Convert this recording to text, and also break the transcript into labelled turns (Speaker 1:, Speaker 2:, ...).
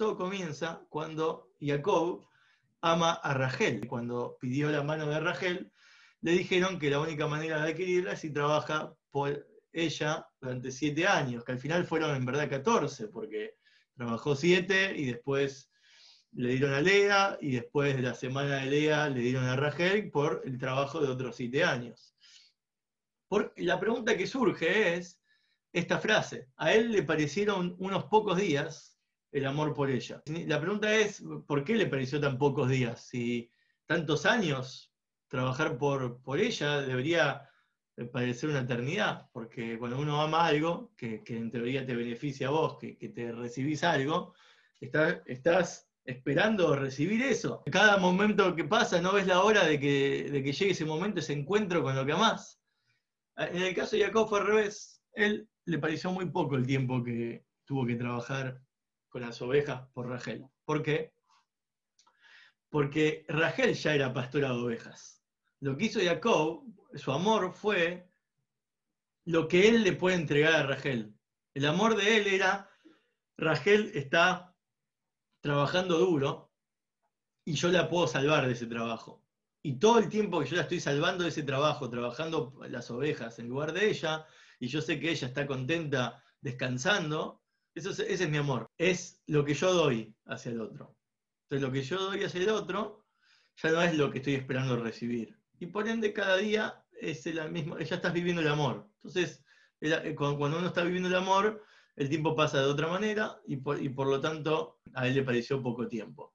Speaker 1: todo comienza cuando Jacob ama a Rachel. Cuando pidió la mano de Rachel, le dijeron que la única manera de adquirirla es si trabaja por ella durante siete años, que al final fueron en verdad 14, porque trabajó siete y después le dieron a Lea y después de la semana de Lea le dieron a Rachel por el trabajo de otros siete años. Por, la pregunta que surge es esta frase, a él le parecieron unos pocos días el amor por ella. La pregunta es, ¿por qué le pareció tan pocos días? Si tantos años trabajar por, por ella debería parecer una eternidad, porque cuando uno ama algo, que, en teoría te beneficia a vos, que, te recibís algo, estás esperando recibir eso. Cada momento que pasa no ves la hora de que, de que llegue ese momento, ese encuentro con lo que amás. En el caso de Jacob fue al revés. Él le pareció muy poco el tiempo que tuvo que trabajar con las ovejas por Rachel. ¿Por qué? Porque Rachel ya era pastora de ovejas. Lo que hizo Jacob, su amor fue lo que él le puede entregar a Rachel. El amor de él era, Rachel está trabajando duro y yo la puedo salvar de ese trabajo. Y todo el tiempo que yo la estoy salvando de ese trabajo, trabajando las ovejas en lugar de ella, y yo sé que ella está contenta descansando, eso ese es mi amor. Es lo que yo doy hacia el otro. Entonces lo que yo doy hacia el otro ya no es lo que estoy esperando recibir. Y por ende cada día es el mismo, ya estás viviendo el amor. Entonces, eh, cuando uno está viviendo el amor, el tiempo pasa de otra manera y por, y por lo tanto a él le pareció poco tiempo.